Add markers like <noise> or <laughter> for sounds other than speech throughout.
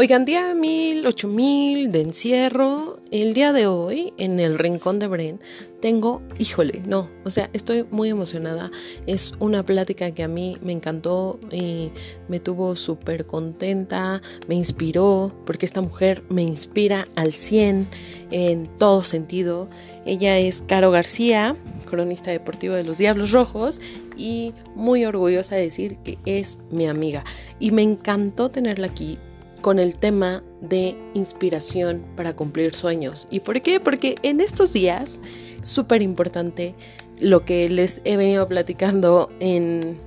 Oigan, día mil, ocho mil de encierro. El día de hoy, en el rincón de Bren, tengo, híjole, no, o sea, estoy muy emocionada. Es una plática que a mí me encantó y me tuvo súper contenta, me inspiró, porque esta mujer me inspira al 100 en todo sentido. Ella es Caro García, cronista deportivo de los Diablos Rojos y muy orgullosa de decir que es mi amiga. Y me encantó tenerla aquí con el tema de inspiración para cumplir sueños. ¿Y por qué? Porque en estos días, súper importante, lo que les he venido platicando en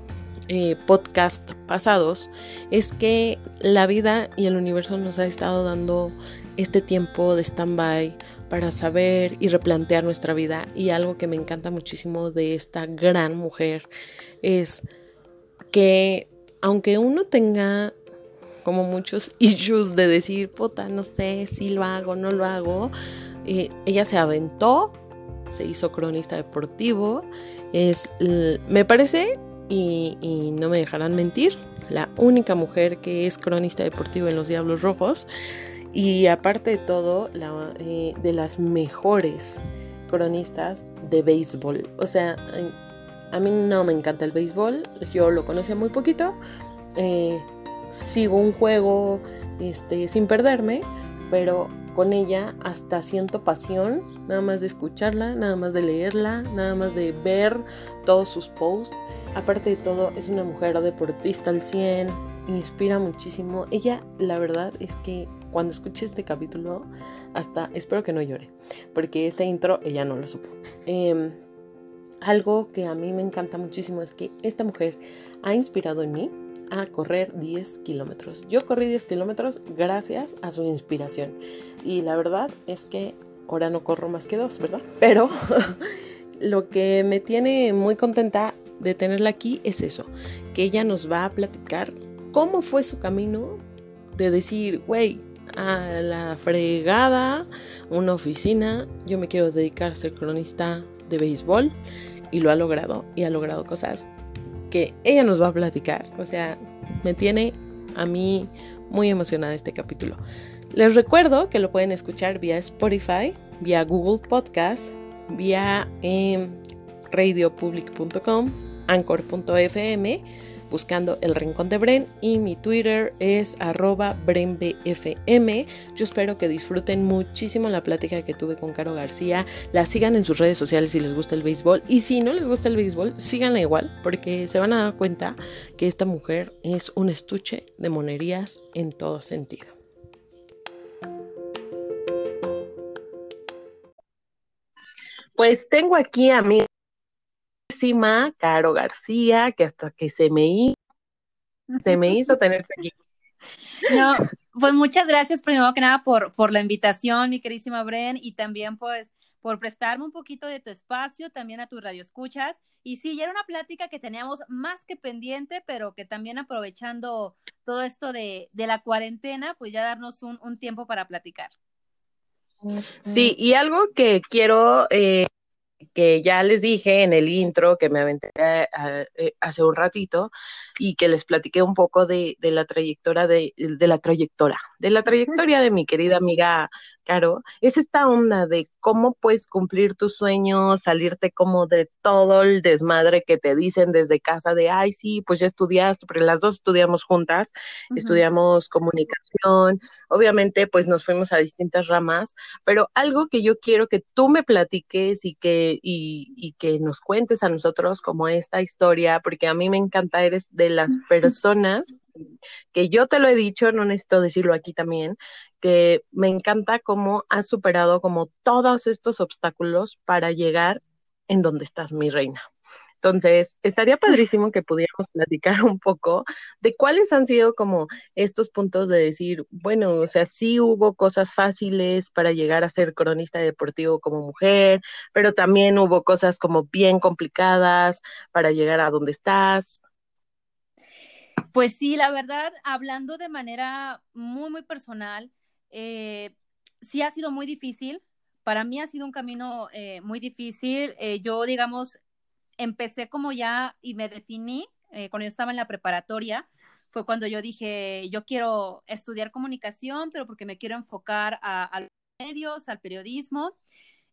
eh, podcast pasados, es que la vida y el universo nos ha estado dando este tiempo de stand-by para saber y replantear nuestra vida. Y algo que me encanta muchísimo de esta gran mujer es que aunque uno tenga como muchos <laughs> issues de decir, puta, no sé si lo hago, no lo hago. Eh, ella se aventó, se hizo cronista deportivo. Es, me parece, y, no me dejarán mentir, la única mujer que es cronista deportivo en los Diablos Rojos. Y aparte de todo, la, eh, de las mejores cronistas de béisbol. O sea, a mí no me encanta el béisbol, yo lo conocía muy poquito. Eh, sigo un juego este, sin perderme, pero con ella hasta siento pasión, nada más de escucharla, nada más de leerla, nada más de ver todos sus posts. Aparte de todo, es una mujer deportista al 100, inspira muchísimo. Ella, la verdad es que cuando escuché este capítulo, hasta espero que no llore, porque este intro ella no lo supo. Em, algo que a mí me encanta muchísimo es que esta mujer ha inspirado en mí a correr 10 kilómetros. Yo corrí 10 kilómetros gracias a su inspiración. Y la verdad es que ahora no corro más que dos, ¿verdad? <laughs> Pero <laughs> lo que me tiene muy contenta de tenerla aquí es eso, que ella nos va a platicar cómo fue su camino de decir, güey, a la fregada, una oficina, yo me quiero dedicar a ser cronista de béisbol y lo ha logrado y ha logrado cosas que ella nos va a platicar. O sea, me tiene a mí muy emocionada este capítulo. Les recuerdo que lo pueden escuchar vía Spotify, vía Google Podcast, vía eh, radiopublic.com, anchor.fm buscando El Rincón de Bren y mi Twitter es arroba BrenBFM. Yo espero que disfruten muchísimo la plática que tuve con Caro García. La sigan en sus redes sociales si les gusta el béisbol y si no les gusta el béisbol, síganla igual porque se van a dar cuenta que esta mujer es un estuche de monerías en todo sentido. Pues tengo aquí a mi Caro García, que hasta que se me hizo, se me hizo tener aquí. <laughs> No, pues muchas gracias primero que nada por, por la invitación, mi querísima Bren, y también pues por prestarme un poquito de tu espacio, también a tus radioescuchas. Y sí, ya era una plática que teníamos más que pendiente, pero que también aprovechando todo esto de, de la cuarentena, pues ya darnos un, un, tiempo para platicar. Sí, y algo que quiero eh, que ya les dije en el intro que me aventé eh, eh, hace un ratito y que les platiqué un poco de, de la trayectoria de, de, la trayectoria, de la trayectoria de mi querida amiga Caro, es esta onda de cómo puedes cumplir tus sueños, salirte como de todo el desmadre que te dicen desde casa de, ay, sí, pues ya estudiaste, porque las dos estudiamos juntas, estudiamos comunicación, obviamente pues nos fuimos a distintas ramas, pero algo que yo quiero que tú me platiques y que, y, y que nos cuentes a nosotros como esta historia, porque a mí me encanta, eres de las personas que yo te lo he dicho, no necesito decirlo aquí también, que me encanta cómo has superado como todos estos obstáculos para llegar en donde estás, mi reina. Entonces, estaría padrísimo que pudiéramos platicar un poco de cuáles han sido como estos puntos de decir, bueno, o sea, sí hubo cosas fáciles para llegar a ser cronista deportivo como mujer, pero también hubo cosas como bien complicadas para llegar a donde estás. Pues sí, la verdad, hablando de manera muy, muy personal, eh, sí ha sido muy difícil. Para mí ha sido un camino eh, muy difícil. Eh, yo, digamos, empecé como ya y me definí cuando yo estaba en la preparatoria fue cuando yo dije, yo quiero estudiar comunicación, pero porque me quiero enfocar a, los medios, al periodismo.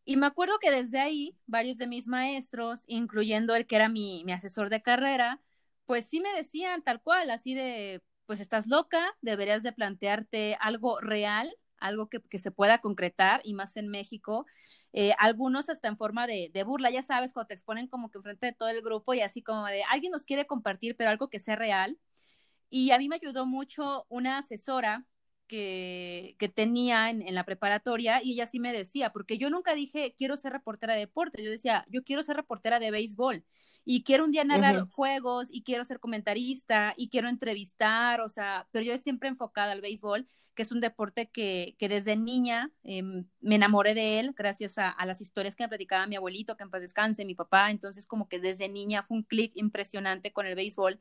Y me acuerdo que desde ahí, varios de mis maestros, incluyendo el que era mi asesor de carrera, pues sí me decían tal cual, así de, pues estás loca, deberías de plantearte algo real, algo que, que se pueda concretar, y más en México. Eh, algunos hasta en forma de, de, burla, ya sabes, cuando te exponen como que enfrente de todo el grupo y así como de, alguien nos quiere compartir, pero algo que sea real. Y a mí me ayudó mucho una asesora que, que tenía en, en, la preparatoria y ella sí me decía, porque yo nunca dije, quiero ser reportera de deporte, yo decía, yo quiero ser reportera de béisbol y quiero un día narrar juegos y quiero ser comentarista y quiero entrevistar, o sea, pero yo siempre enfocada al béisbol, que es un deporte que, que desde niña em, me enamoré de él gracias a, a, las historias que me platicaba mi abuelito, que en paz descanse, mi papá, entonces como que desde niña fue un clic impresionante con el béisbol.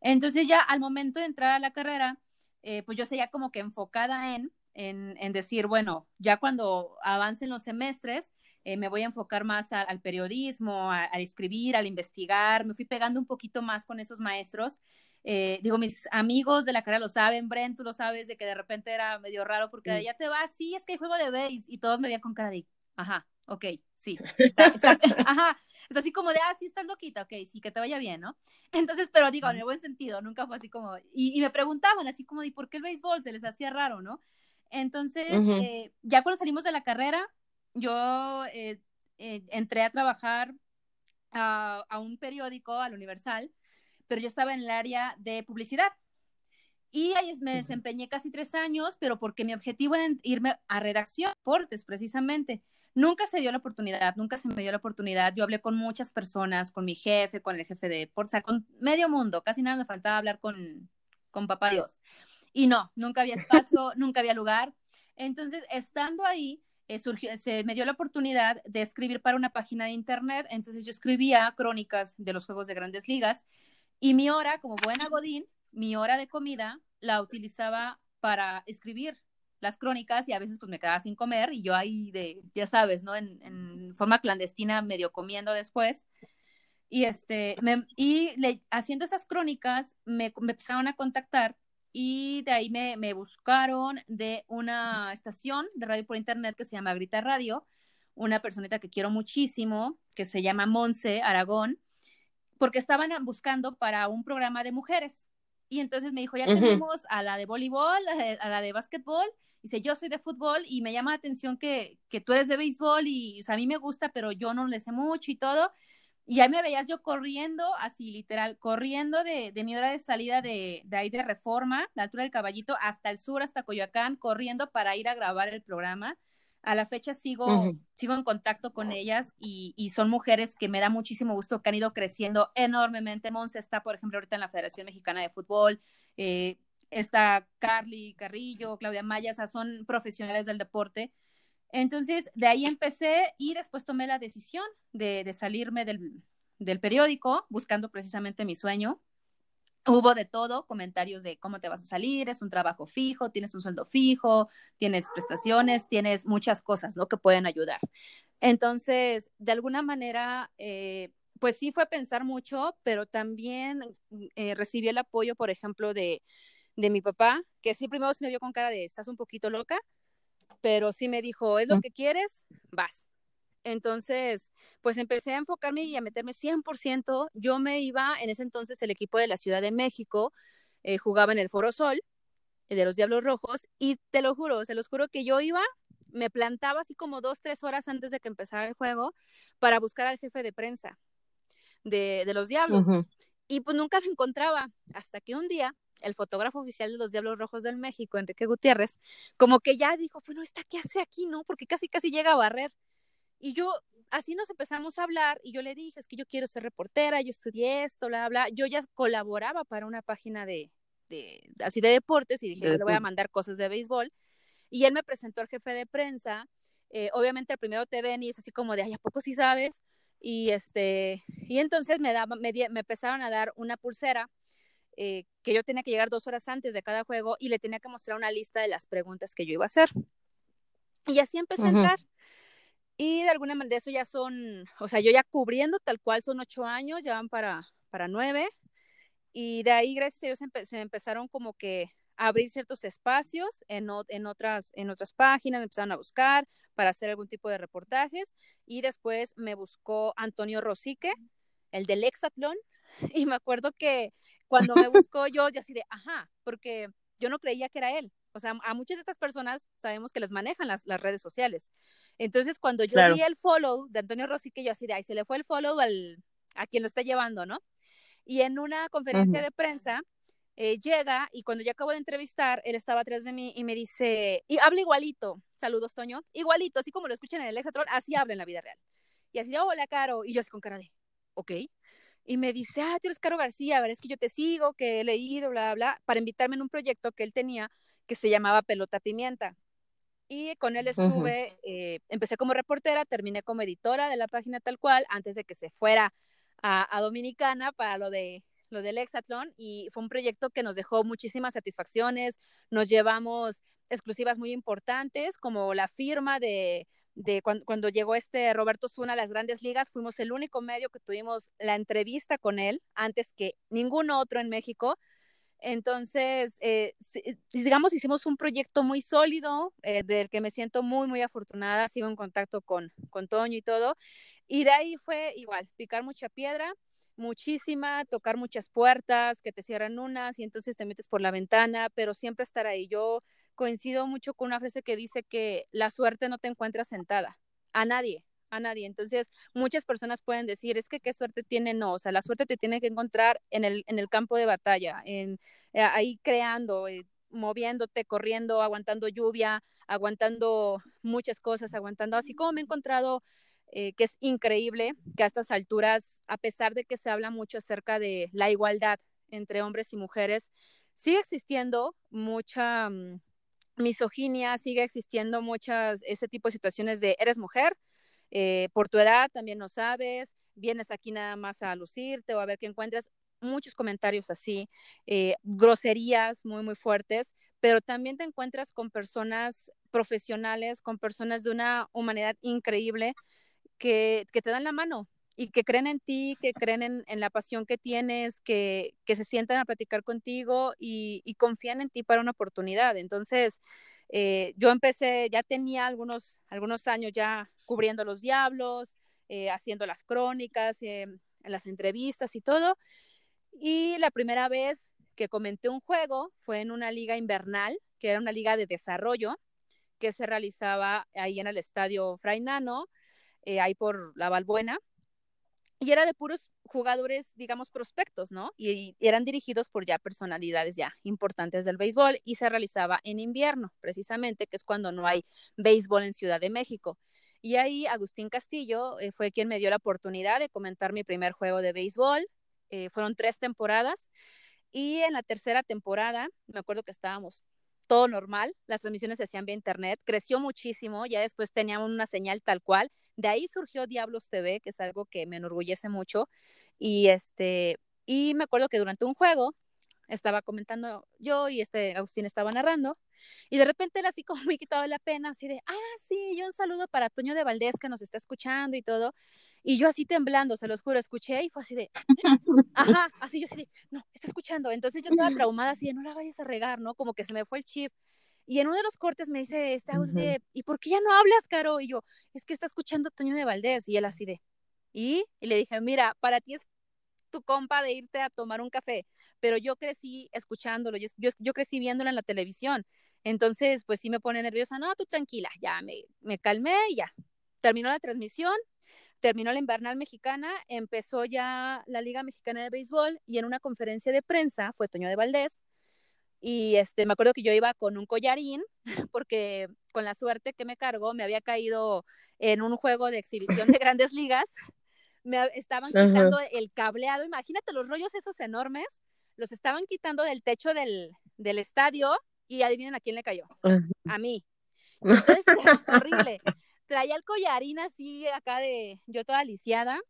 Entonces ya al momento de entrar a la carrera, eh, pues yo seguía como que enfocada en, en, en, decir, bueno, ya cuando avancen los semestres, eh, me voy a enfocar más al periodismo, a, escribir, al investigar, me fui pegando un poquito más con esos maestros. Eh, digo, mis amigos de la carrera lo saben, Brent, tú lo sabes, de que de repente era medio raro porque ya te vas, sí, es que hay juego de base, y todos me veían con cara de, ajá, ok, sí, <laughs> <laughs> ajá, es así como de, ah, sí, estás loquita, ok, sí, que te vaya bien, ¿no? <laughs> Entonces, pero digo, en el buen sentido, nunca fue así como, y, me preguntaban así como, ¿y por qué el béisbol se les hacía raro, no? Entonces, eh, ya cuando salimos de la carrera, yo eh, eh, entré a trabajar a, a, un periódico, al Universal, pero yo estaba en el área de publicidad. Y ahí me desempeñé casi tres años, pero porque mi objetivo era irme a redacción, deportes precisamente. Nunca se dio la oportunidad, nunca se me dio la oportunidad. Yo hablé con muchas personas, con mi jefe, con el jefe de deportes, con medio mundo, casi nada me faltaba hablar con, con papá Dios. Y no, nunca había espacio, <laughs> nunca había lugar. Entonces, estando ahí, eh, surgió, se me dio la oportunidad de escribir para una página de internet, entonces yo escribía crónicas de los juegos de grandes ligas y mi hora, como buena Godín, mi hora de comida la utilizaba para escribir las crónicas y a veces pues me quedaba sin comer y yo ahí de, ya sabes, ¿no? En, forma clandestina medio comiendo después. Y este, me, y le, haciendo esas crónicas me, me empezaron a contactar y de ahí me, me, buscaron de una estación de radio por internet que se llama Grita Radio, una personita que quiero muchísimo, que se llama Monse Aragón, porque estaban buscando para un programa de mujeres. Y entonces me dijo, ya tenemos a la de voleibol, a la de básquetbol, dice, yo soy de fútbol y me llama la atención que, que tú eres de béisbol y o sea, a mí me gusta, pero yo no le sé mucho y todo. Y ahí me veías yo corriendo, así literal, corriendo de, de mi hora de salida de, de, ahí de Reforma, la altura del Caballito, hasta el sur, hasta Coyoacán, corriendo para ir a grabar el programa. A la fecha sigo, sigo en contacto con ellas y, y, son mujeres que me da muchísimo gusto, que han ido creciendo enormemente. Monse está, por ejemplo, ahorita en la Federación Mexicana de Fútbol. Eh, está Carly Carrillo, Claudia Maya, o sea, son profesionales del deporte entonces, de ahí empecé y después tomé la decisión de, de salirme del, del, periódico, buscando precisamente mi sueño. Hubo de todo, comentarios de cómo te vas a salir, es un trabajo fijo, tienes un sueldo fijo, tienes prestaciones, tienes muchas cosas, ¿no? Que pueden ayudar. Entonces, de alguna manera, eh, pues sí fue pensar mucho, pero también eh, recibí el apoyo, por ejemplo, de, de mi papá, que sí primero se me vio con cara de, estás un poquito loca, pero sí me dijo, ¿es lo que quieres? Vas. Entonces, pues empecé a enfocarme y a meterme 100%. Yo me iba, en ese entonces el equipo de la Ciudad de México eh, jugaba en el Foro Sol, eh, de los Diablos Rojos, y te lo juro, se los juro que yo iba, me plantaba así como dos, tres horas antes de que empezara el juego para buscar al jefe de prensa de, de los Diablos. Y pues nunca lo encontraba, hasta que un día el fotógrafo oficial de los Diablos Rojos del México, Enrique Gutiérrez, como que ya dijo, bueno, ¿esta qué hace aquí, no? Porque casi, casi llega a barrer. Y yo, así nos empezamos a hablar y yo le dije, es que yo quiero ser reportera, yo estudié esto, bla, bla. Yo ya colaboraba para una página de, de así de deportes y dije, le voy a mandar cosas de béisbol. Y él me presentó al jefe de prensa. Eh, obviamente el primero te ven y es así como de, ay, ¿a poco sí sabes? Y este, y entonces me daba, me, me empezaron a dar una pulsera eh, que yo tenía que llegar dos horas antes de cada juego y le tenía que mostrar una lista de las preguntas que yo iba a hacer. Y así empecé a entrar. Y de alguna manera eso ya son, o sea, yo ya cubriendo tal cual son ocho años, ya van para, para nueve. Y de ahí, gracias a Dios, se empezaron como que a abrir ciertos espacios en, en, otras, en otras páginas, me empezaron a buscar para hacer algún tipo de reportajes y después me buscó Antonio Rosique, el del Hexatlón, <laughs> y me acuerdo que cuando me <laughs> buscó yo, yo así de, ajá, porque yo no creía que era él. O sea, a muchas de estas personas sabemos que les manejan las, las redes sociales. Entonces, cuando yo vi el follow de Antonio Rosique, yo así de, ahí se le fue el follow al, a quien lo está llevando, ¿no? Y en una conferencia de prensa, eh, llega y cuando yo acabo de entrevistar, él estaba atrás de mí y me dice, y habla igualito, saludos Toño, igualito, así como lo escuchan en el Exatrol, así habla en la vida real. Y así de, hola Caro, y yo así con cara de, ok. Y me dice, ah, tú eres Caro García, a ver, es que yo te sigo, que he leído, bla, bla, bla, para invitarme en un proyecto que él tenía que se llamaba Pelota Pimienta. Y con él estuve, eh, empecé como reportera, terminé como editora de la página tal cual, antes de que se fuera a, Dominicana para lo de lo del Hexatlón y fue un proyecto que nos dejó muchísimas satisfacciones, nos llevamos exclusivas muy importantes como la firma de, de cuando, llegó este Roberto Zuna a las grandes ligas, fuimos el único medio que tuvimos la entrevista con él antes que ningún otro en México. Entonces, eh, digamos, hicimos un proyecto muy sólido, eh, del que me siento muy, muy afortunada, sigo en contacto con, con Toño y todo. Y de ahí fue igual, picar mucha piedra, muchísima, tocar muchas puertas, que te cierran unas y entonces te metes por la ventana, pero siempre estar ahí. Yo coincido mucho con una frase que dice que la suerte no te encuentra sentada, a nadie, a nadie. Entonces, muchas personas pueden decir, es que qué suerte tiene, no, o sea, la suerte te tiene que encontrar en el, en el campo de batalla, en, eh, ahí creando, eh, moviéndote, corriendo, aguantando lluvia, aguantando muchas cosas, aguantando, así como me he encontrado eh, que es increíble que a estas alturas, a pesar de que se habla mucho acerca de la igualdad entre hombres y mujeres, sigue existiendo mucha mm, misoginia, sigue existiendo muchas, ese tipo de situaciones de eres mujer, eh, por tu edad también no sabes, vienes aquí nada más a lucirte o a ver qué encuentras, muchos comentarios así, eh, groserías muy, muy fuertes, pero también te encuentras con personas profesionales, con personas de una humanidad increíble que, te dan la mano y que creen en ti, que creen en, la pasión que tienes, que, se sientan a platicar contigo y, confían en ti para una oportunidad. Entonces, eh, yo empecé, ya tenía algunos, algunos años ya cubriendo los diablos, eh, haciendo las crónicas, eh, las entrevistas y todo. Y la primera vez que comenté un juego fue en una liga invernal, que era una liga de desarrollo que se realizaba ahí en el estadio Frainano eh, ahí por la Valbuena, y era de puros jugadores, digamos, prospectos, ¿no? Y, eran dirigidos por ya personalidades ya importantes del béisbol y se realizaba en invierno, precisamente, que es cuando no hay béisbol en Ciudad de México. Y ahí Agustín Castillo eh, fue quien me dio la oportunidad de comentar mi primer juego de béisbol. Eh, fueron tres temporadas y en la tercera temporada, me acuerdo que estábamos todo normal, las transmisiones se hacían vía internet, creció muchísimo, ya después teníamos una señal tal cual, de ahí surgió Diablos TV, que es algo que me enorgullece mucho, y este, y me acuerdo que durante un juego estaba comentando yo y este Agustín estaba narrando, y de repente él así como muy quitado de la pena, así de, ah, sí, yo un saludo para Toño de Valdés que nos está escuchando y todo, y yo así temblando, se los juro, escuché y fue así de, <laughs> ajá, así yo así de, no, está escuchando. Entonces yo estaba traumada así de, no la vayas a regar, ¿no? Como que se me fue el chip. Y en uno de los cortes me dice, está usted, ¿y por qué ya no hablas, Caro? Y yo, es que está escuchando Toño de Valdés. Y él así de, ¿y? Y le dije, mira, para ti es tu compa de irte a tomar un café, pero yo crecí escuchándolo, yo, yo, yo crecí viéndolo en la televisión. Entonces, pues sí me pone nerviosa, no, tú tranquila, ya me, me calmé y ya. Terminó la transmisión, terminó la invernal mexicana, empezó ya la Liga Mexicana de Béisbol y en una conferencia de prensa fue Toño de Valdés y este, me acuerdo que yo iba con un collarín <laughs> porque con la suerte que me cargó me había caído en un juego de exhibición de grandes ligas, me estaban quitando el cableado, imagínate los rollos esos enormes, los estaban quitando del techo del, del estadio y adivinen a quién le cayó, a mí. <laughs> Entonces, <laughs> horrible traía el collarín así acá de yo toda lisiada.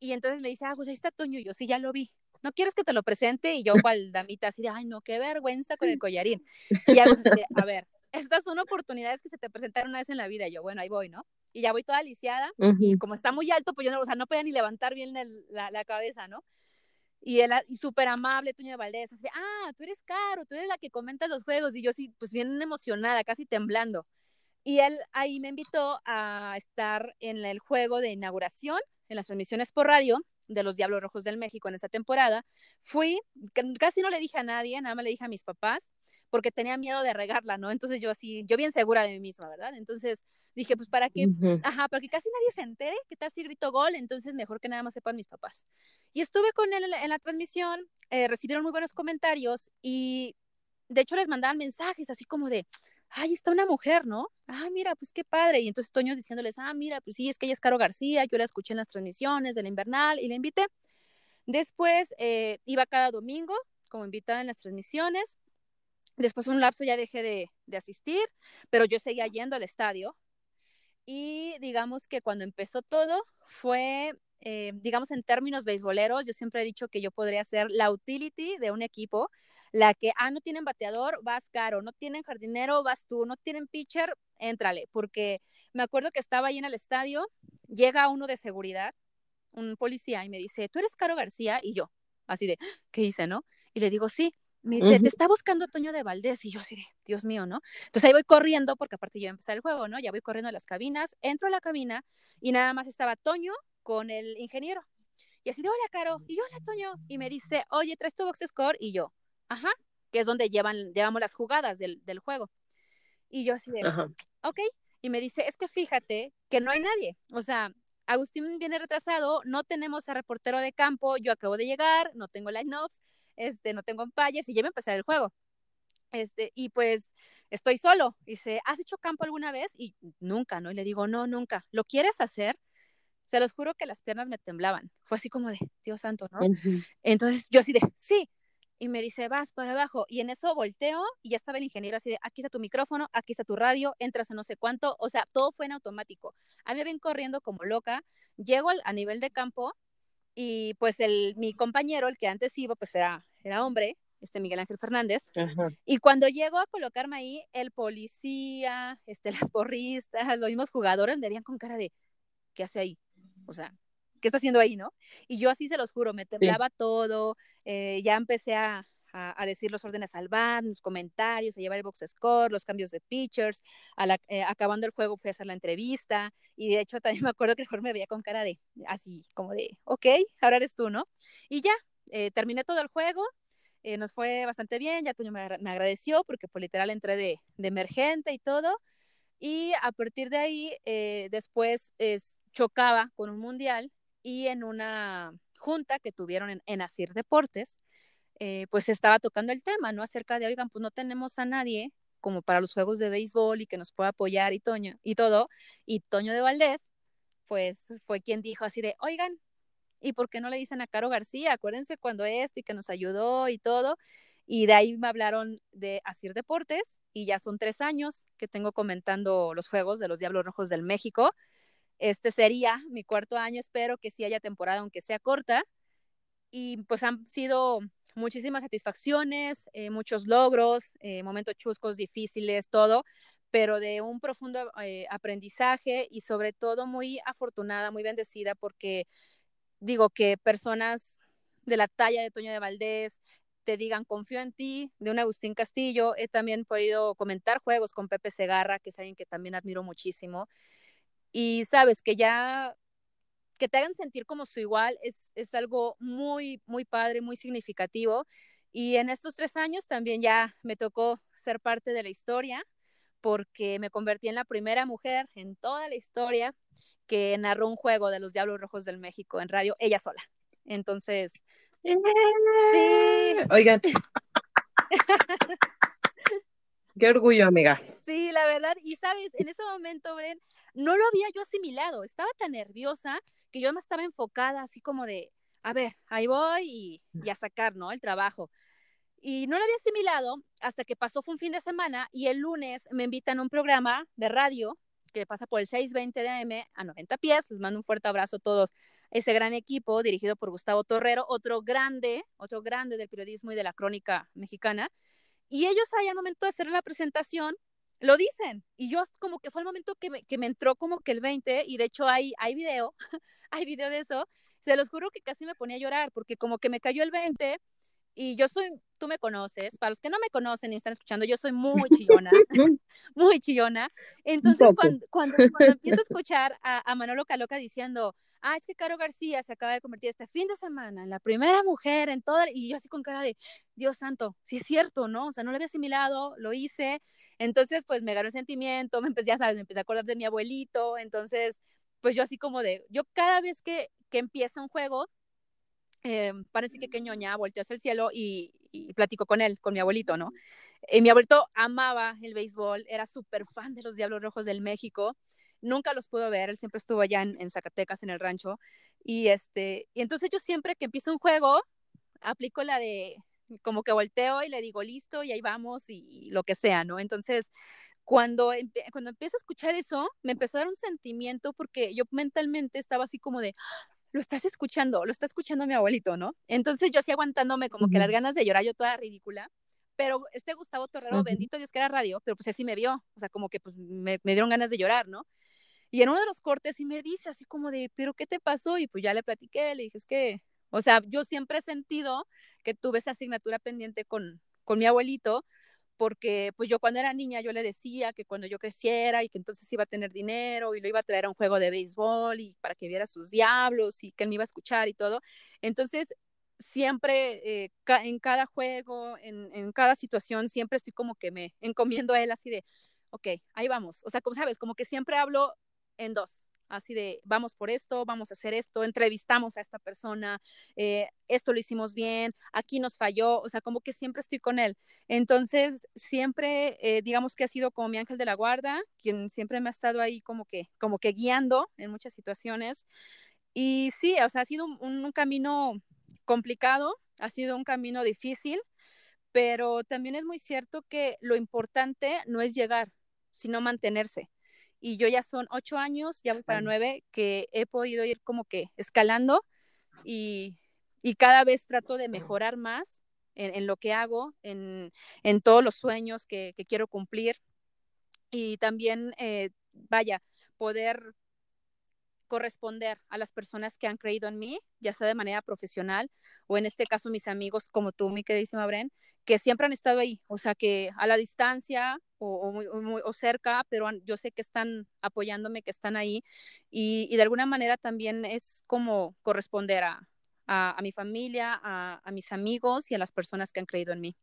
Y entonces me dice, ah, pues ahí está Toño. Y yo, sí, ya lo vi. ¿No quieres que te lo presente? Y yo, cual damita, así de, ay, no, qué vergüenza con el collarín. Y hago así a ver, estas son oportunidades que se te presentaron una vez en la vida. Y yo, bueno, ahí voy, ¿no? Y ya voy toda lisiada. Y como está muy alto, pues yo no, o sea, no podía ni levantar bien la, la, cabeza, ¿no? y él, y súper amable, Toño de Valdés, así, ah, tú eres Caro, tú eres la que comenta los juegos, y yo sí, pues bien emocionada, casi temblando. Y él ahí me invitó a estar en el juego de inauguración, en las transmisiones por radio de los Diablos Rojos del México en esa temporada. Fui, casi no le dije a nadie, nada más le dije a mis papás, porque tenía miedo de regarla, ¿no? Entonces yo así, yo bien segura de mí misma, ¿verdad? Entonces dije, pues para qué, ajá, para que casi nadie se entere que tal si grito gol, entonces mejor que nada más sepan mis papás. Y estuve con él en la, transmisión, eh, recibieron muy buenos comentarios y de hecho les mandaban mensajes así como de, ay, está una mujer, ¿no? Ah, mira, pues qué padre. Y entonces Toño diciéndoles, ah, mira, pues sí, es que ella es Caro García, yo la escuché en las transmisiones de la invernal y la invité. Después eh, iba cada domingo como invitada en las transmisiones. Después un lapso ya dejé de, de asistir, pero yo seguía yendo al estadio. Y digamos que cuando empezó todo fue eh, digamos en términos beisboleros, yo siempre he dicho que yo podría ser la utility de un equipo, la que, ah, no tienen bateador, vas caro, no tienen jardinero, vas tú, no tienen pitcher, éntrale, porque me acuerdo que estaba ahí en el estadio, llega uno de seguridad, un policía, y me dice, ¿tú eres Caro García? Y yo, así de, ¿qué hice, no? Y le digo, sí. Me dice, te está buscando Toño de Valdés. Y yo de, Dios mío, ¿no? Entonces ahí voy corriendo, porque aparte ya empezar el juego, ¿no? Ya voy corriendo a las cabinas, entro a la cabina y nada más estaba Toño, con el ingeniero. Y así de, hola, Caro. Y yo, hola, Toño. Y me dice, oye, ¿traes tu box score? Y yo, ajá, que es donde llevan, llevamos las jugadas del, del juego. Y yo así de, ok. Y me dice, es que fíjate que no hay nadie. O sea, Agustín viene retrasado, no tenemos a reportero de campo, yo acabo de llegar, no tengo line-ups, este, no tengo empalles y ya me empezar el juego. Este, y pues estoy solo. Y dice, ¿has hecho campo alguna vez? Y nunca, ¿no? Y le digo, no, nunca. ¿Lo quieres hacer? Se los juro que las piernas me temblaban. Fue así como de, Dios santo, ¿no? Entonces yo así de, sí. Y me dice, vas para abajo. Y en eso volteo y ya estaba el ingeniero así de, aquí está tu micrófono, aquí está tu radio, entras a no sé cuánto. O sea, todo fue en automático. A mí me ven corriendo como loca. Llego al, a nivel de campo y pues el, mi compañero, el que antes iba, pues era, era hombre, este Miguel Ángel Fernández. Y cuando llego a colocarme ahí, el policía, este, <laughs> las porristas, los mismos jugadores me veían con cara de, ¿qué hace ahí? o sea, ¿qué está haciendo ahí, no? Y yo así se los juro, me temblaba todo, eh, ya empecé a, a, decir los órdenes al band, los comentarios, a llevar el box score, los cambios de pitchers, eh, acabando el juego fui a hacer la entrevista, y de hecho también <laughs> me acuerdo que mejor me veía con cara de, así, como de, ok, ahora eres tú, ¿no? Y ya, eh, terminé todo el juego, nos fue bastante bien, ya Toño me, me agradeció porque pues literal entré de, de, emergente y todo, y a partir de ahí, después es, chocaba con un mundial y en una junta que tuvieron en, en Asir Deportes, eh, pues estaba tocando el tema, ¿no? Acerca de, oigan, pues no tenemos a nadie como para los juegos de béisbol y que nos pueda apoyar y Toño y todo. Y Toño de Valdés, pues fue quien dijo así de, oigan, ¿y por qué no le dicen a Caro García? Acuérdense cuando esto y que nos ayudó y todo. Y de ahí me hablaron de Asir Deportes y ya son tres años que tengo comentando los juegos de los Diablos Rojos del México. Este sería mi cuarto año, espero que sí haya temporada, aunque sea corta. Y pues han sido muchísimas satisfacciones, eh, muchos logros, eh, momentos chuscos, difíciles, todo, pero de un profundo eh, aprendizaje y sobre todo muy afortunada, muy bendecida porque digo que personas de la talla de Toño de Valdés te digan confío en ti, de un Agustín Castillo, he también podido comentar juegos con Pepe Segarra, que es alguien que también admiro muchísimo, y sabes que ya que te hagan sentir como su igual es, es algo muy, muy padre, muy significativo. Y en estos tres años también ya me tocó ser parte de la historia porque me convertí en la primera mujer en toda la historia que narró un juego de los Diablos Rojos del México en radio, ella sola. Entonces, sí. Oigan. <laughs> Qué orgullo, amiga. Sí, la verdad. Y sabes, en ese momento, Bren, no lo había yo asimilado. Estaba tan nerviosa que yo me estaba enfocada así como de, a ver, ahí voy y, a sacar, ¿no? El trabajo. Y no lo había asimilado hasta que pasó, fue un fin de semana y el lunes me invitan a un programa de radio que pasa por el 620 de AM a 90 pies. Les mando un fuerte abrazo a todos ese gran equipo dirigido por Gustavo Torrero, otro grande, otro grande del periodismo y de la crónica mexicana. Y ellos ahí al momento de hacer la presentación, lo dicen. Y yo como que fue el momento que me, que me entró como que el 20, y de hecho hay, hay video, <laughs> hay video de eso. se los juro que casi me ponía a llorar porque como que me cayó el 20 y yo soy, tú me conoces, para los que no me conocen y están escuchando, yo soy muy chillona, <laughs> <laughs> muy chillona. Entonces, cuando, cuando, empiezo a escuchar a, a, Manolo Caloca diciendo, ah, es que Caro García se acaba de convertir este fin de semana en la primera mujer en toda, y yo así con cara de, Dios santo, sí es cierto, ¿no? O sea, no lo había asimilado, lo hice. Entonces, pues me ganó el sentimiento, <laughs> me empecé, ya sabes, me empecé a acordar de mi abuelito. Entonces, pues yo así como de, yo cada vez que, que empieza un juego, eh, parece que queñoña volteó hacia el cielo y, platico con él, con mi abuelito, ¿no? Y mi abuelito amaba el béisbol, era súper fan de los Diablos Rojos del México. Nunca los pudo ver, él siempre estuvo allá en, Zacatecas, en el rancho. Y, este, y entonces yo siempre que empiezo un juego, aplico la de como que volteo y le digo listo y ahí vamos y, lo que sea, ¿no? Entonces, cuando, cuando empiezo a escuchar eso, me empezó a dar un sentimiento porque yo mentalmente estaba así como de, lo estás escuchando, lo está escuchando mi abuelito, ¿no? Entonces yo así aguantándome como que las ganas de llorar, yo toda ridícula, pero este Gustavo Torrero, bendito Dios que era radio, pero pues así me vio, o sea, como que pues me, me, dieron ganas de llorar, ¿no? Y en uno de los cortes sí me dice así como de, pero ¿qué te pasó? Y pues ya le platiqué, le dije, es que, o sea, yo siempre he sentido que tuve esa asignatura pendiente con, con mi abuelito, porque pues yo cuando era niña yo le decía que cuando yo creciera y que entonces iba a tener dinero y lo iba a traer a un juego de béisbol y para que viera sus diablos y que él me iba a escuchar y todo. Entonces, siempre eh, en cada juego, en, en, cada situación, siempre estoy como que me encomiendo a él así de, ok, ahí vamos. O sea, como sabes, como que siempre hablo en dos así de vamos por esto, vamos a hacer esto, entrevistamos a esta persona, eh, esto lo hicimos bien, aquí nos falló, o sea, como que siempre estoy con él. Entonces, siempre, eh, digamos que ha sido como mi ángel de la guarda, quien siempre me ha estado ahí como que, como que guiando en muchas situaciones. Y sí, o sea, ha sido un, un camino complicado, ha sido un camino difícil, pero también es muy cierto que lo importante no es llegar, sino mantenerse y yo ya son ocho años, ya voy para nueve, que he podido ir como que escalando y, y cada vez trato de mejorar más en, en lo que hago, en, en, todos los sueños que, que quiero cumplir. Y también, eh, vaya, poder corresponder a las personas que han creído en mí, ya sea de manera profesional o en este caso mis amigos como tú, mi queridísima Bren, que siempre han estado ahí, o sea, que a la distancia o, muy, cerca, pero yo sé que están apoyándome, que están ahí, y, de alguna manera también es como corresponder a mi familia, a, a, mis amigos y a las personas que han creído en mí.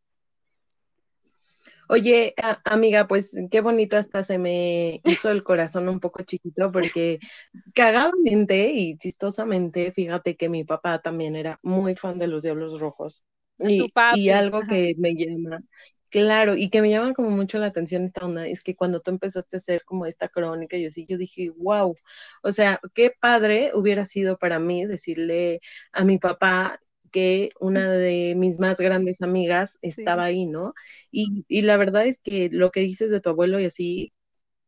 Oye, amiga, pues qué bonito hasta se me hizo el corazón un poco chiquito porque cagadamente y chistosamente, fíjate que mi papá también era muy fan de los Diablos Rojos. Y, y, algo Ajá. que me llama, claro, y que me llama como mucho la atención esta onda, es que cuando tú empezaste a hacer como esta crónica y así, yo dije, wow, o sea, qué padre hubiera sido para mí decirle a mi papá que una de mis más grandes amigas estaba sí. ahí, ¿no? Y, y la verdad es que lo que dices de tu abuelo y así,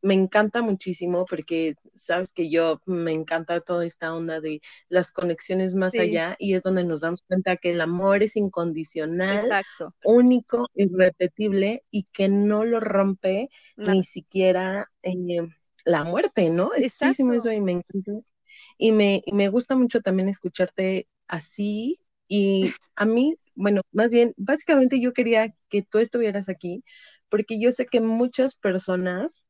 me encanta muchísimo porque sabes que yo me encanta toda esta onda de las conexiones más sí. allá y es donde nos damos cuenta que el amor es incondicional, Exacto. único, irrepetible y que no lo rompe no. ni siquiera eh, la muerte, ¿no? Es eso y me encanta. Y me, y me gusta mucho también escucharte así y <laughs> a mí, bueno, más bien, básicamente yo quería que tú estuvieras aquí porque yo sé que muchas personas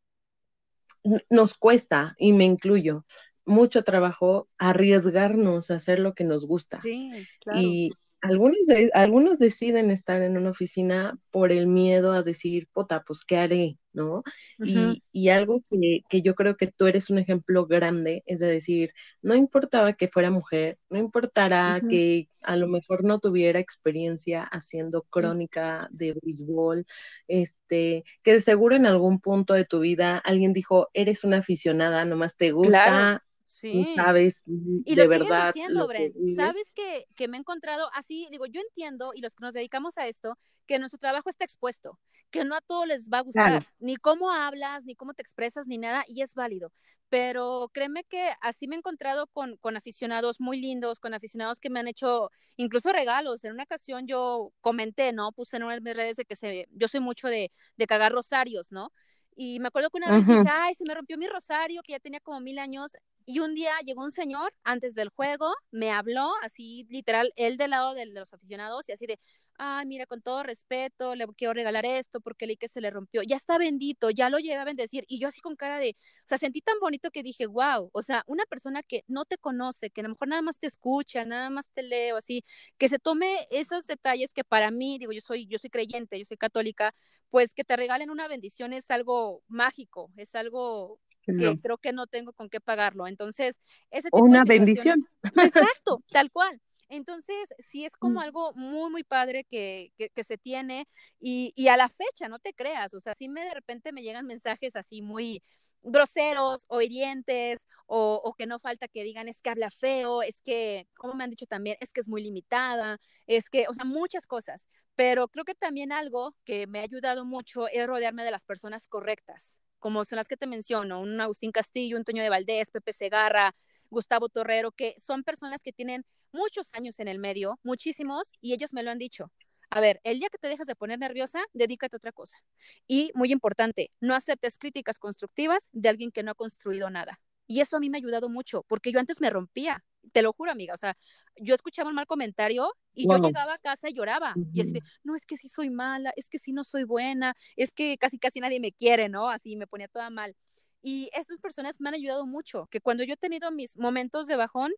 nos cuesta, y me incluyo, mucho trabajo arriesgarnos a hacer lo que nos gusta. Sí, claro. Y algunos, de, algunos deciden estar en una oficina por el miedo a decir, pota, pues, ¿qué haré? ¿No? Uh -huh. y, y, algo que, que, yo creo que tú eres un ejemplo grande es de decir, no importaba que fuera mujer, no importara uh -huh. que a lo mejor no tuviera experiencia haciendo crónica de béisbol, este, que de seguro en algún punto de tu vida alguien dijo, eres una aficionada, nomás te gusta, claro. Sí. sabes y de lo verdad. Diciendo, Bren, sabes que, que, me he encontrado así, digo, yo entiendo y los que nos dedicamos a esto, que nuestro trabajo está expuesto, que no a todos les va a gustar, claro. ni cómo hablas, ni cómo te expresas, ni nada, y es válido. Pero créeme que así me he encontrado con, con aficionados muy lindos, con aficionados que me han hecho incluso regalos. En una ocasión yo comenté, ¿no? Puse en una de mis redes de que se, yo soy mucho de, de cagar rosarios, ¿no? Y me acuerdo que una vez dije, ay, se me rompió mi rosario, que ya tenía como mil años. Y un día llegó un señor antes del juego, me habló, así literal, él del lado de los aficionados, y así de, ay, mira, con todo respeto, le quiero regalar esto porque leí que se le rompió. Ya está bendito, ya lo llevé a bendecir. Y yo así con cara de, o sea, sentí tan bonito que dije, wow, o sea, una persona que no te conoce, que a lo mejor nada más te escucha, nada más te leo, así, que se tome esos detalles que para mí, digo, yo soy, yo soy creyente, yo soy católica, pues que te regalen una bendición es algo mágico, es algo que creo que no tengo con qué pagarlo. Entonces, ese tipo una bendición. <laughs> Exacto, tal cual. Entonces, sí es como mm. algo muy, muy padre que, que, se tiene y, y, a la fecha, no te creas, o sea, sí me de repente me llegan mensajes así muy groseros o hirientes o, o, que no falta que digan es que habla feo, es que, como me han dicho también, es que es muy limitada, es que, o sea, muchas cosas. Pero creo que también algo que me ha ayudado mucho es rodearme de las personas correctas, como son las que te menciono, un Agustín Castillo, un Toño de Valdés, Pepe Segarra, Gustavo Torrero, que son personas que tienen muchos años en el medio, muchísimos, y ellos me lo han dicho. A ver, el día que te dejas de poner nerviosa, dedícate a otra cosa. Y muy importante, no aceptes críticas constructivas de alguien que no ha construido nada. Y eso a mí me ha ayudado mucho, porque yo antes me rompía, te lo juro, amiga, o sea, yo escuchaba un mal comentario y yo llegaba a casa y lloraba. Y así, no, es que sí soy mala, es que sí no soy buena, es que casi casi nadie me quiere, ¿no? Así me ponía toda mal. Y estas personas me han ayudado mucho, que cuando yo he tenido mis momentos de bajón,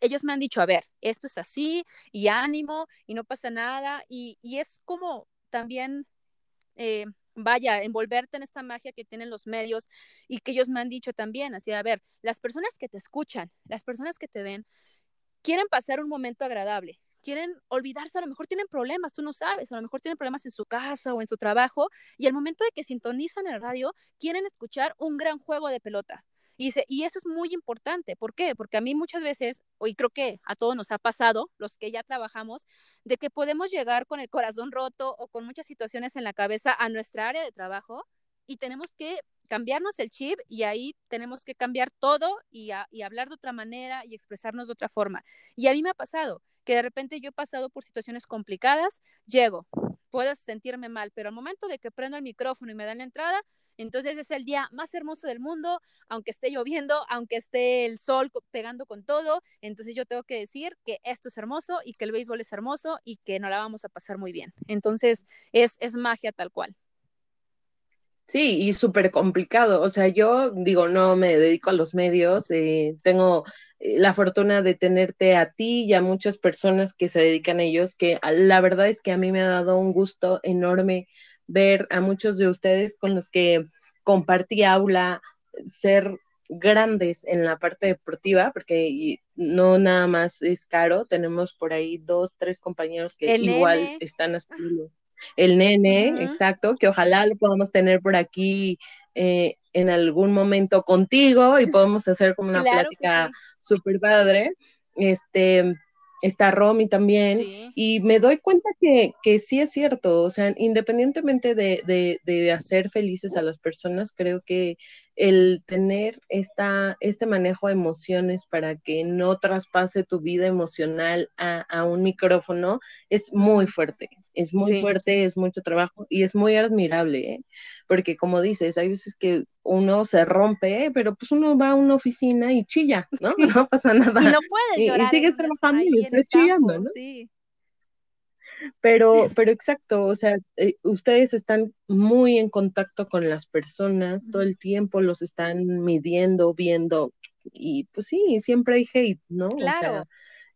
ellos me han dicho, a ver, esto es así, y ánimo, y no pasa nada, y, y es como también, eh, vaya, envolverte en esta magia que tienen los medios y que ellos me han dicho también, así, a ver, las personas que te escuchan, las personas que te ven, quieren pasar un momento agradable, quieren olvidarse, a lo mejor tienen problemas, tú no sabes, a lo mejor tienen problemas en su casa o en su trabajo, y al momento de que sintonizan el radio, quieren escuchar un gran juego de pelota. Y, eso es muy importante. ¿Por qué? Porque a mí muchas veces, y creo que a todos nos ha pasado, los que ya trabajamos, de que podemos llegar con el corazón roto o con muchas situaciones en la cabeza a nuestra área de trabajo y tenemos que cambiarnos el chip y ahí tenemos que cambiar todo y hablar de otra manera y expresarnos de otra forma. Y a mí me ha pasado que de repente yo he pasado por situaciones complicadas, llego, puedo sentirme mal, pero al momento de que prendo el micrófono y me dan la entrada, entonces es el día más hermoso del mundo, aunque esté lloviendo, aunque esté el sol pegando con todo. Entonces yo tengo que decir que esto es hermoso y que el béisbol es hermoso y que no la vamos a pasar muy bien. Entonces es, es magia tal cual. Sí, y súper complicado. O sea, yo digo, no me dedico a los medios, eh, tengo la fortuna de tenerte a ti y a muchas personas que se dedican a ellos, que la verdad es que a mí me ha dado un gusto enorme ver a muchos de ustedes con los que compartí aula, ser grandes en la parte deportiva, porque no nada más es caro, tenemos por ahí dos, tres compañeros que igual están haciendo. El nene, exacto, que ojalá lo podamos tener por aquí eh, en algún momento contigo y podemos hacer como una plática súper padre. Este, está Romy también, y me doy cuenta que, que, sí es cierto, o sea, independientemente de, de, de, hacer felices a las personas, creo que el tener esta, este manejo de emociones para que no traspase tu vida emocional a, a un micrófono es muy fuerte, es muy fuerte, es mucho trabajo y es muy admirable, ¿eh? porque como dices, hay veces que uno se rompe, pero pues uno va a una oficina y chilla, ¿no? <laughs> No pasa nada. Y no puedes llorar. Y, sigues trabajando y estás chillando, ¿no? Sí. Pero, pero exacto, o sea, eh, ustedes están muy en contacto con las personas, todo el tiempo los están midiendo, viendo, y pues sí, siempre hay hate, ¿no? Claro.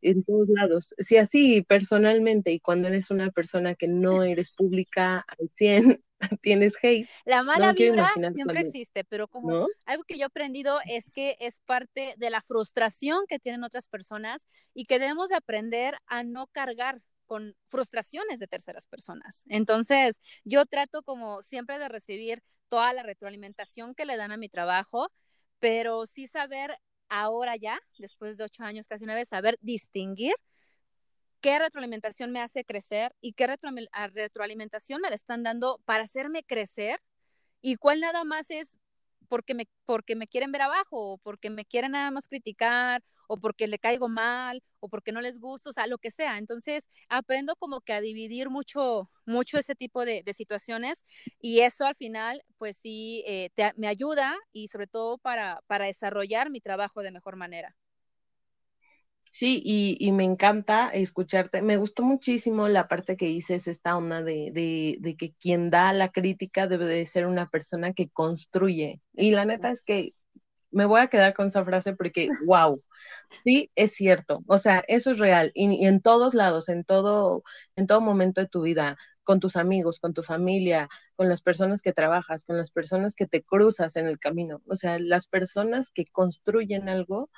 en todos lados. Si así personalmente y cuando eres una persona que no eres pública al 100, <laughs> tienes hate. La mala vibra siempre existe, pero como algo que yo he aprendido es que es parte de la frustración que tienen otras personas y que debemos aprender a no cargar con frustraciones de terceras personas. Entonces, yo trato como siempre de recibir toda la retroalimentación que le dan a mi trabajo, pero sí saber ahora ya, después de ocho años, casi nueve, saber distinguir qué retroalimentación me hace crecer y qué retroalimentación me le están dando para hacerme crecer y cuál nada más es porque me, porque me quieren ver abajo, o porque me quieren nada más criticar, o porque le caigo mal, o porque no les gusta, o sea, lo que sea. Entonces, aprendo como que a dividir mucho, mucho ese tipo de, situaciones y eso al final, pues sí, eh, me ayuda y sobre todo para, para desarrollar mi trabajo de mejor manera. Sí, y, y, me encanta escucharte. Me gustó muchísimo la parte que dices, esta onda de, de, de, que quien da la crítica debe de ser una persona que construye. Y la neta es que me voy a quedar con esa frase porque, wow, sí, es cierto. O sea, eso es real. Y, en todos lados, en todo, en todo momento de tu vida, con tus amigos, con tu familia, con las personas que trabajas, con las personas que te cruzas en el camino. O sea, las personas que construyen algo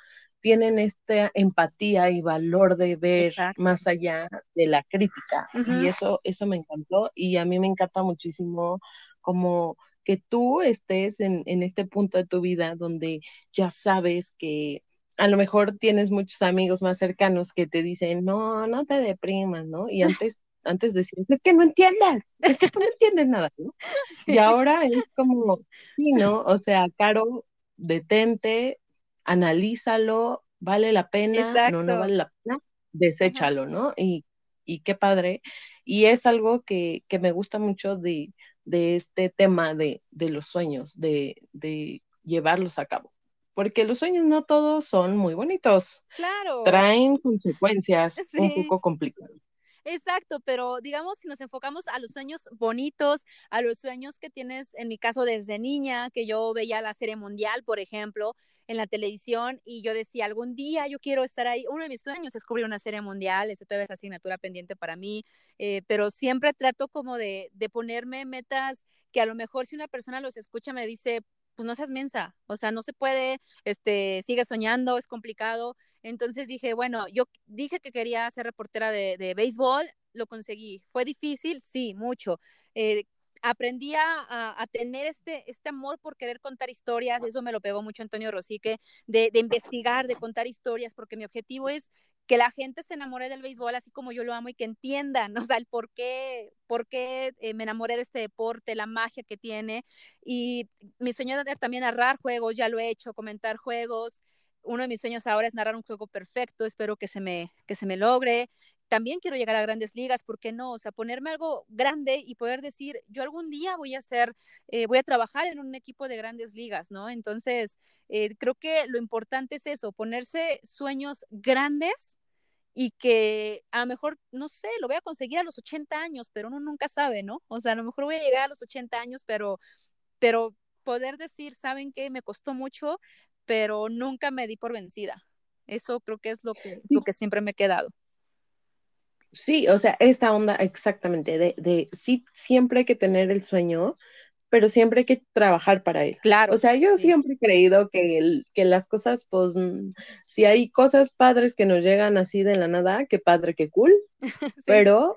tienen esta empatía y valor de ver más allá de la crítica. Y eso, eso me encantó y a mí me encanta muchísimo como que tú estés en, en este punto de tu vida donde ya sabes que a lo mejor tienes muchos amigos más cercanos que te dicen, no, no te deprimas, ¿no? Y <laughs> antes, antes decías, es que no entiendas, es que tú no entiendes nada, ¿no? <laughs> Y ahora es como, sí, ¿no? O sea, Caro, detente, analízalo, vale la pena, no, no vale la pena, deséchalo, ¿no? Y, y qué padre. Y es algo que, que me gusta mucho de, de este tema de, de los sueños, de, de, llevarlos a cabo. Porque los sueños no todos son muy bonitos. Claro. Traen consecuencias un poco complicadas. Exacto, pero digamos si nos enfocamos a los sueños bonitos, a los sueños que tienes, en mi caso desde niña, que yo veía la serie mundial, por ejemplo, en la televisión y yo decía, algún día yo quiero estar ahí. Uno de mis sueños es cubrir una serie mundial, esa todavía es asignatura pendiente para mí, eh, pero siempre trato como de, de ponerme metas que a lo mejor si una persona los escucha me dice, pues no seas mensa, o sea, no se puede, este, sigue soñando, es complicado. Entonces dije, bueno, yo dije que quería ser reportera de, de béisbol, lo conseguí. ¿Fue difícil? Sí, mucho. Eh, aprendí a, a, tener este, este amor por querer contar historias, eso me lo pegó mucho Antonio Rosique, de, de investigar, de contar historias, porque mi objetivo es que la gente se enamore del béisbol así como yo lo amo y que entiendan, <laughs> o sea, el por qué, por qué eh, me enamoré de este deporte, la magia que tiene. Y mi sueño de también narrar juegos, ya lo he hecho, comentar juegos. Uno de mis sueños ahora es narrar un juego perfecto, espero que se me, que se me logre. También quiero llegar a grandes ligas, ¿por qué no? O sea, ponerme algo grande y poder decir, yo algún día voy a hacer, eh, voy a trabajar en un equipo de grandes ligas, ¿no? Entonces, eh, creo que lo importante es eso, ponerse sueños grandes y que a lo mejor, no sé, lo voy a conseguir a los 80 años, pero uno nunca sabe, ¿no? O sea, a lo mejor voy a llegar a los 80 años, pero, pero poder decir, ¿saben qué? Me costó mucho, pero nunca me di por vencida. Eso creo que es lo que, lo que siempre me he quedado. Sí, o sea, esta onda exactamente de, de sí, siempre hay que tener el sueño, pero siempre hay que trabajar para él. Claro. O sea, yo siempre he creído que, el, que las cosas, pues, mm, si hay cosas padres que nos llegan así de la nada, qué padre, qué cool, <laughs> pero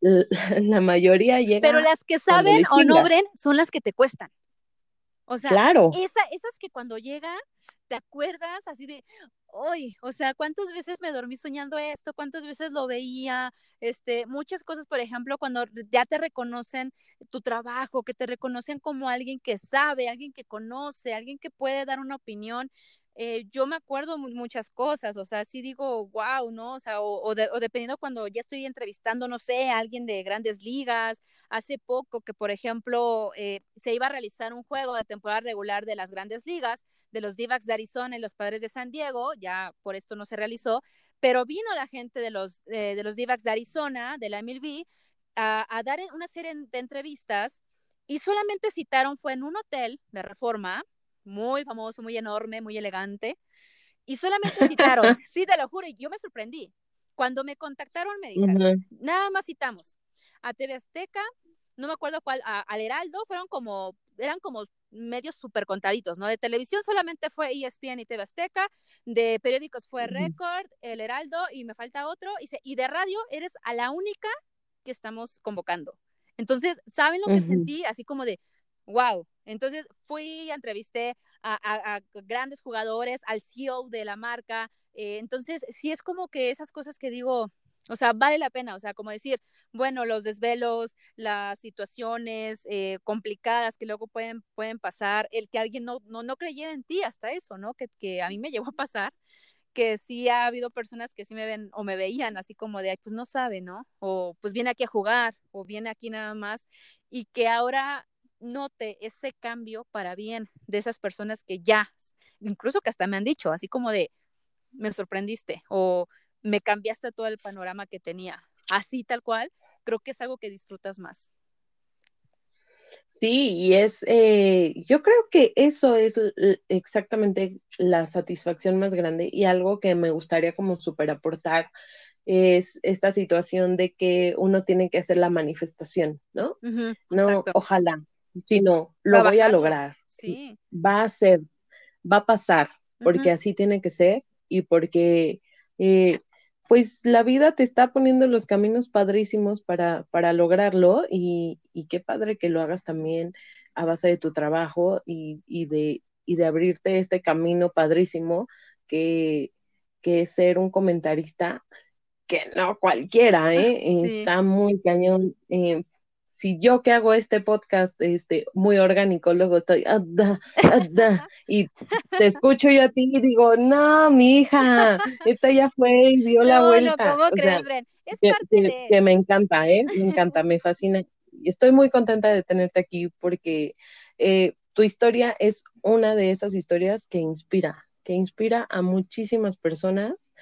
<laughs> la, mayoría llega. Pero las que saben o no obren son las que te cuestan. O sea, claro. esa, esas que cuando llegan, te acuerdas así de, hoy, o sea, ¿cuántas veces me dormí soñando esto? ¿Cuántas veces lo veía? Este, muchas cosas, por ejemplo, cuando ya te reconocen tu trabajo, que te reconocen como alguien que sabe, alguien que conoce, alguien que puede dar una opinión. Eh, yo me acuerdo muchas cosas, o sea, sí digo, wow, ¿no? O sea, o, dependiendo cuando ya estoy entrevistando, no sé, a alguien de grandes ligas, hace poco que, por ejemplo, eh, se iba a realizar un juego de temporada regular de las grandes ligas, de los Divacs de Arizona y los Padres de San Diego, ya por esto no se realizó, pero vino la gente de los, eh, de los Divacs de Arizona, de la MLB, a, a dar una serie de entrevistas y solamente citaron, fue en un hotel de reforma, muy famoso, muy enorme, muy elegante, y solamente citaron, <laughs> sí, te lo juro, y yo me sorprendí. Cuando me contactaron me dijeron, nada más citamos a TV Azteca, no me acuerdo cuál, al Heraldo, fueron como, eran como medios súper contaditos, ¿no? De televisión solamente fue ESPN y TV Azteca, de periódicos fue Record, El Heraldo y me falta otro, y, y de radio eres a la única que estamos convocando. Entonces, ¿saben lo que sentí? Así como de, wow. Entonces fui, entrevisté a, grandes jugadores, al CEO de la marca. Eh, entonces, sí es como que esas cosas que digo, O sea, vale la pena, o sea, como decir, bueno, los desvelos, las situaciones eh, complicadas que luego pueden, pueden pasar, el que alguien no, no, no creyera en ti, hasta eso, ¿no? Que, que a mí me <laughs> llegó a pasar, que sí ha habido personas que sí me ven o me veían así como de, pues no sabe, ¿no? O pues viene aquí a jugar, o viene aquí nada más, y que ahora note ese cambio para bien de esas personas que ya, incluso que hasta me han dicho, así como de, me sorprendiste, o me cambiaste todo el panorama que tenía. Así tal cual, creo que es algo que disfrutas más. Sí, y es, eh, yo creo que eso es exactamente la satisfacción más grande y algo que me gustaría como super aportar es esta situación de que uno tiene que hacer la manifestación, ¿no? no, ojalá, sino lo voy a lograr. Sí. Va a ser, va a pasar, porque así tiene que ser y porque eh, pues la vida te está poniendo los caminos padrísimos para, para lograrlo y, qué padre que lo hagas también a base de tu trabajo y, de, de abrirte este camino padrísimo que, que es ser un comentarista que no cualquiera, ¿eh? Está muy cañón. Eh, si yo que hago este podcast este, muy orgánico, luego estoy, y te escucho yo a ti y digo, no, mi hija, esta ya fue y dio la vuelta. No, ¿cómo crees, Bren? Es que, parte de... que me encanta, ¿eh? Me <laughs> encanta, me fascina. Estoy muy contenta de tenerte aquí porque eh, tu historia es una de esas historias que inspira, que inspira a muchísimas personas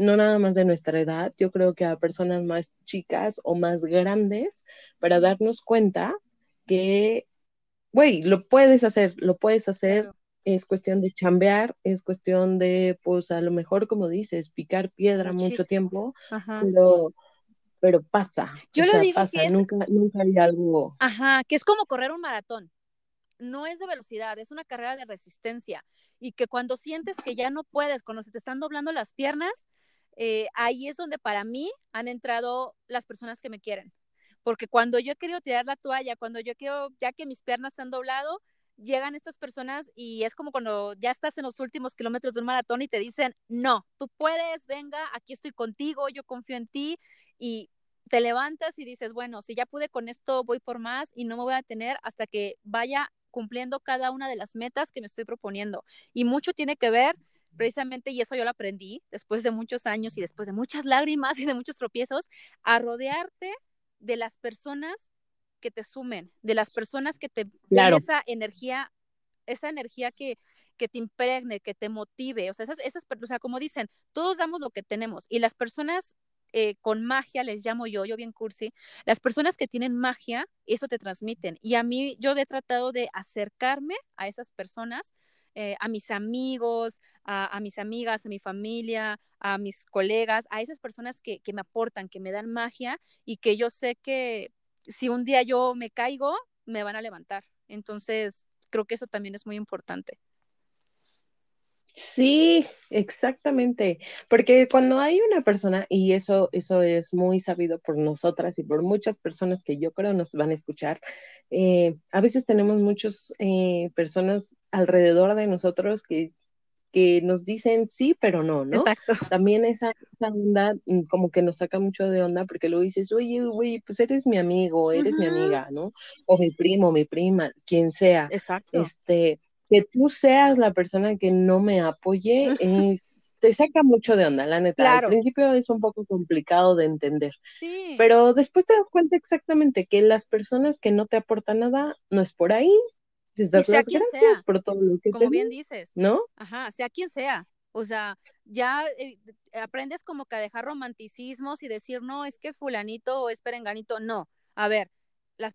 no nada más de nuestra edad, yo creo que a personas más chicas o más grandes, para darnos cuenta que, güey, lo puedes hacer, lo puedes hacer, es cuestión de chambear, es cuestión de, pues a lo mejor, como dices, picar piedra mucho tiempo, pero pero pasa. Yo lo digo que nunca, nunca hay algo. Ajá, que es como correr un maratón. No es de velocidad, es una carrera de resistencia. Y que cuando sientes que ya no puedes, cuando se te están doblando las piernas, eh, ahí es donde para mí han entrado las personas que me quieren. Porque cuando yo he querido tirar la toalla, cuando yo quiero, ya que mis piernas se han doblado, llegan estas personas y es como cuando ya estás en los últimos kilómetros de un maratón y te dicen, no, tú puedes, venga, aquí estoy contigo, yo confío en ti y te levantas y dices, bueno, si ya pude con esto, voy por más y no me voy a tener hasta que vaya cumpliendo cada una de las metas que me estoy proponiendo. Y mucho tiene que ver precisamente, y eso yo lo aprendí después de muchos años y después de muchas lágrimas y de muchos tropiezos, a rodearte de las personas que te sumen, de las personas que te den esa energía, esa energía que, que te impregne, que te motive, o sea, esas, esas, o sea, como dicen, todos damos lo que tenemos y las personas eh, con magia, les llamo yo, yo bien cursi, las personas que tienen magia, eso te transmiten. Y a mí, yo he tratado de acercarme a esas personas eh, a mis amigos, a, mis amigas, a mi familia, a mis colegas, a esas personas que, que me aportan, que me dan magia y que yo sé que si un día yo me caigo, me van a levantar. Entonces, creo que eso también es muy importante. Sí, exactamente, porque cuando hay una persona, y eso, eso es muy sabido por nosotras y por muchas personas que yo creo nos van a escuchar, eh, a veces tenemos muchas eh, personas alrededor de nosotros que, que nos dicen sí, pero no, ¿no? Exacto. También esa, onda mm, como que nos saca mucho de onda porque luego dices, oye, güey, pues eres mi amigo, eres mi amiga, ¿no? O mi primo, mi prima, quien sea. Exacto. Este, que tú seas la persona que no me apoye, te saca mucho de onda, la neta. Al principio es un poco complicado de entender, pero después te das cuenta exactamente que las personas que no te aportan nada, no es por ahí. Les das las gracias por todo lo que Como bien dices. ¿No? Ajá, sea quien sea. O sea, ya eh, aprendes como que a dejar romanticismos y decir, no, es que es fulanito o es perenganito. No, a ver,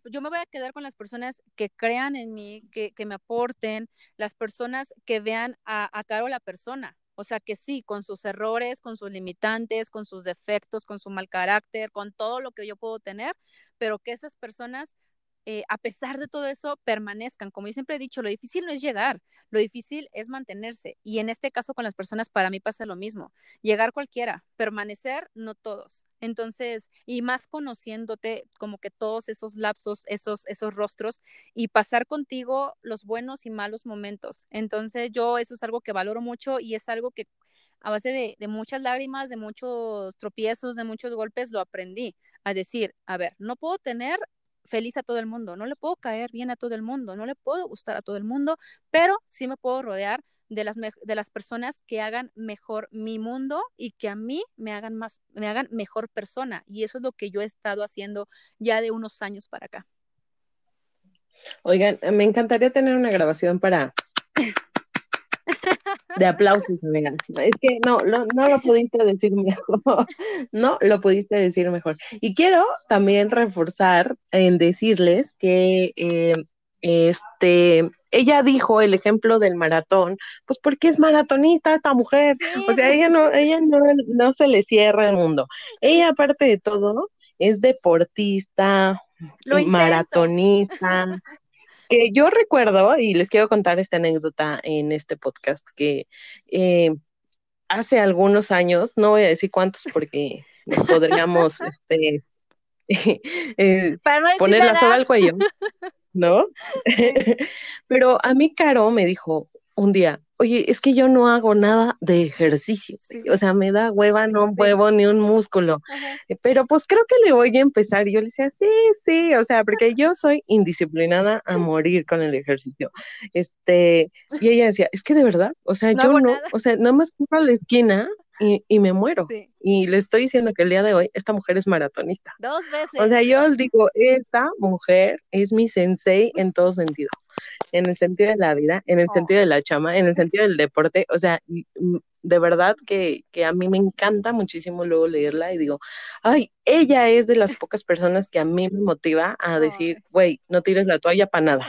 yo me voy a quedar con las personas que crean en mí, que, me aporten, las personas que vean a, a Caro la persona. O sea, que sí, con sus errores, con sus limitantes, con sus defectos, con su mal carácter, con todo lo que yo puedo tener, pero que esas personas eh, a pesar de todo eso, permanezcan. Como yo siempre he dicho, lo difícil no es llegar, lo difícil es mantenerse. Y en este caso con las personas, para mí pasa lo mismo. Llegar cualquiera, permanecer no todos. Entonces, y más conociéndote como que todos esos lapsos, esos, esos rostros y pasar contigo los buenos y malos momentos. Entonces, yo eso es algo que valoro mucho y es algo que a base de, de muchas lágrimas, de muchos tropiezos, de muchos golpes, lo aprendí a decir, a ver, no puedo tener feliz a todo el mundo, no le puedo caer bien a todo el mundo, no le puedo gustar a todo el mundo, pero sí me puedo rodear de las, de las personas que hagan mejor mi mundo y que a mí me hagan, más, me hagan mejor persona. Y eso es lo que yo he estado haciendo ya de unos años para acá. Oigan, me encantaría tener una grabación para <laughs> de aplausos, amiga. Es que no, no, no lo pudiste decir mejor. <laughs> No lo pudiste decir mejor. Y quiero también reforzar en decirles que eh, este ella dijo el ejemplo del maratón, pues porque es maratonista esta mujer. O sea, ella no, ella no, no se le cierra el mundo. Ella, aparte de todo, es deportista, maratonista, que yo recuerdo, y les quiero contar esta anécdota en este podcast, que eh, hace algunos años, no voy a decir cuántos porque podríamos <laughs> este, <laughs> eh, poner la soga al cuello, ¿no? <laughs> Pero a mí Caro me dijo un día, oye, es que yo no hago nada de ejercicio, o sea, me da hueva, no huevo ni un músculo, eh, pero pues creo que le voy a empezar. Y yo le decía, sí, sí, o sea, porque yo soy indisciplinada a <laughs> morir con el ejercicio. Este, y <laughs> ella decía, es que de verdad, o sea, yo no, o sea, nada más a la esquina y, y, me muero. Y le estoy diciendo que el día de hoy esta mujer es maratonista. Dos veces. O sea, yo digo, esta mujer es mi sensei en todo sentido en el sentido de la vida, en el sentido de la chama, en el sentido del deporte, o sea, mm, de verdad que, a mí me encanta muchísimo luego leerla y digo, ay, ella es de las pocas personas que a mí me motiva a decir, güey, no tires la toalla para nada.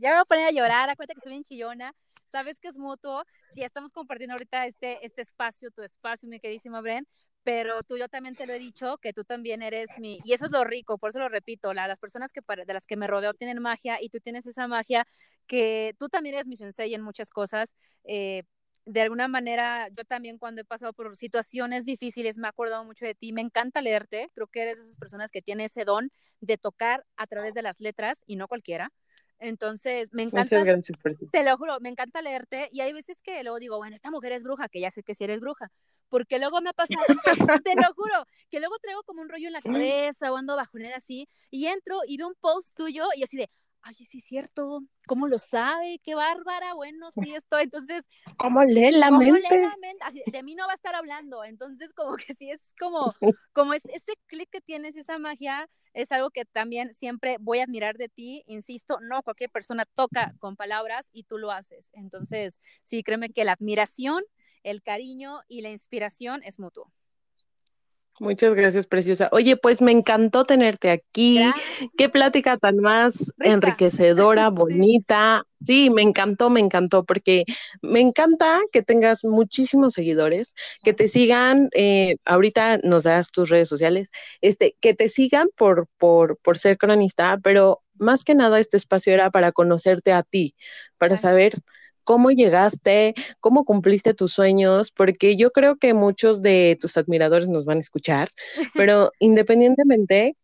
ya me voy a poner a llorar, acuérdate que soy bien chillona, sabes que es mutuo, si estamos compartiendo ahorita este, este espacio, tu espacio, mi queridísima Bren, pero tú yo también te lo he dicho, que tú también eres mi, y eso es lo rico, por eso lo repito, las personas que de las que me rodeo tienen magia y tú tienes esa magia que tú también eres mi sensei en muchas cosas. Eh, de alguna manera, yo también cuando he pasado por situaciones difíciles me he acordado mucho de ti, me encanta leerte, creo que eres de esas personas que tiene ese don de tocar a través de las letras y no cualquiera. Entonces, me encanta. Te lo juro, me encanta leerte. Y hay veces que luego digo, bueno, esta mujer es bruja, que ya sé que sí eres bruja. Porque luego me ha <laughs> pasado, te lo juro, que luego traigo como un rollo en la cabeza o ando bajonera así. Y entro y veo un post tuyo y así de, ay, sí es cierto, ¿cómo lo sabe? Qué bárbara, bueno, sí esto, entonces... ¿Cómo lee la ¿cómo mente? Lee la mente? Así, de mí no va a estar hablando, entonces como que sí es como, <laughs> como es, ese clic que tienes, esa magia, es algo que también siempre voy a admirar de ti, insisto, no cualquier persona toca con palabras y tú lo haces, entonces sí, créeme que la admiración, el cariño y la inspiración es mutuo. Muchas gracias, preciosa. Oye, pues me encantó tenerte aquí. Qué plática tan más enriquecedora, <laughs> bonita. Sí. me encantó, me encantó, porque me encanta que tengas muchísimos seguidores, que te sigan, eh, ahorita nos das tus redes sociales, este, que te sigan por, por, por ser cronista, pero más que nada este espacio era para conocerte a ti, para saber cómo llegaste, cómo cumpliste tus sueños, porque yo creo que muchos de tus admiradores nos van a escuchar, <laughs> pero independientemente,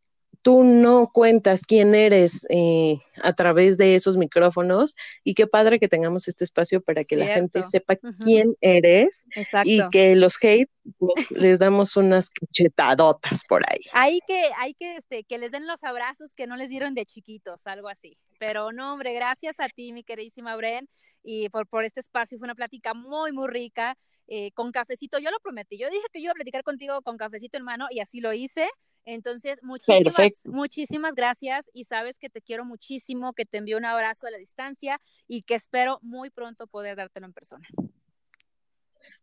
tú no cuentas quién eres eh, a través de esos micrófonos y qué padre que tengamos este espacio para que la gente sepa quién eres y que los hate pues, <laughs> les damos unas cachetadotas por ahí. Hay que, hay que, este, que les den los abrazos que no les dieron de chiquitos, algo así. Pero no, hombre, gracias a ti, mi queridísima Bren, y por, por este espacio. Fue una plática muy, muy rica. Eh, con cafecito, yo lo prometí, yo dije que yo iba a platicar contigo con cafecito en mano y así lo hice. Entonces, muchísimas, muchísimas gracias y sabes que te quiero muchísimo, que te envío un abrazo a la distancia y que espero muy pronto poder dártelo en persona.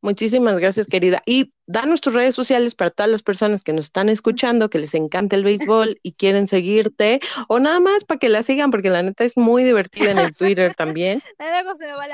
Muchísimas gracias, querida. Y danos tus redes sociales para todas las personas que nos están escuchando, que les encanta el <laughs> béisbol y quieren seguirte, o nada más para que la sigan, porque la neta es muy divertida en el Twitter <laughs> también.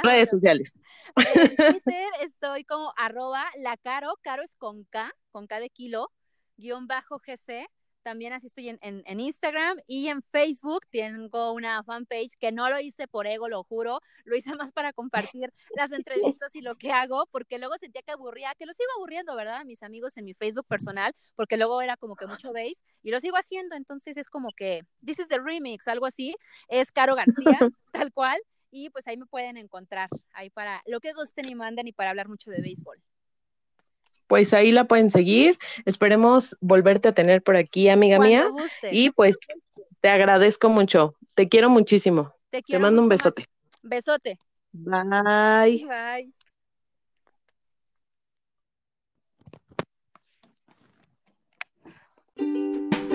redes sociales. En <laughs> Twitter estoy como arroba la caro, caro es con K, con K de kilo, GC. También así estoy en, en, Instagram y en Facebook. Tengo una fanpage que no lo hice por ego, lo juro. Lo hice <laughs> más para compartir las entrevistas y lo que hago, porque luego sentía que aburría, que los sigo aburriendo, ¿verdad? Mis amigos en mi Facebook personal, porque luego era como que mucho veis y lo sigo haciendo. Entonces es como que, this is the remix, algo así. Es Caro García, <laughs> tal cual. Y pues ahí me pueden encontrar, ahí para lo que gusten y manden y para hablar mucho de béisbol. Pues ahí la pueden seguir. Esperemos volverte a tener por aquí, amiga Cuando mía. guste. Y pues te agradezco mucho. Te quiero muchísimo. Te, mando un más. besote. Besote. Bye. Bye.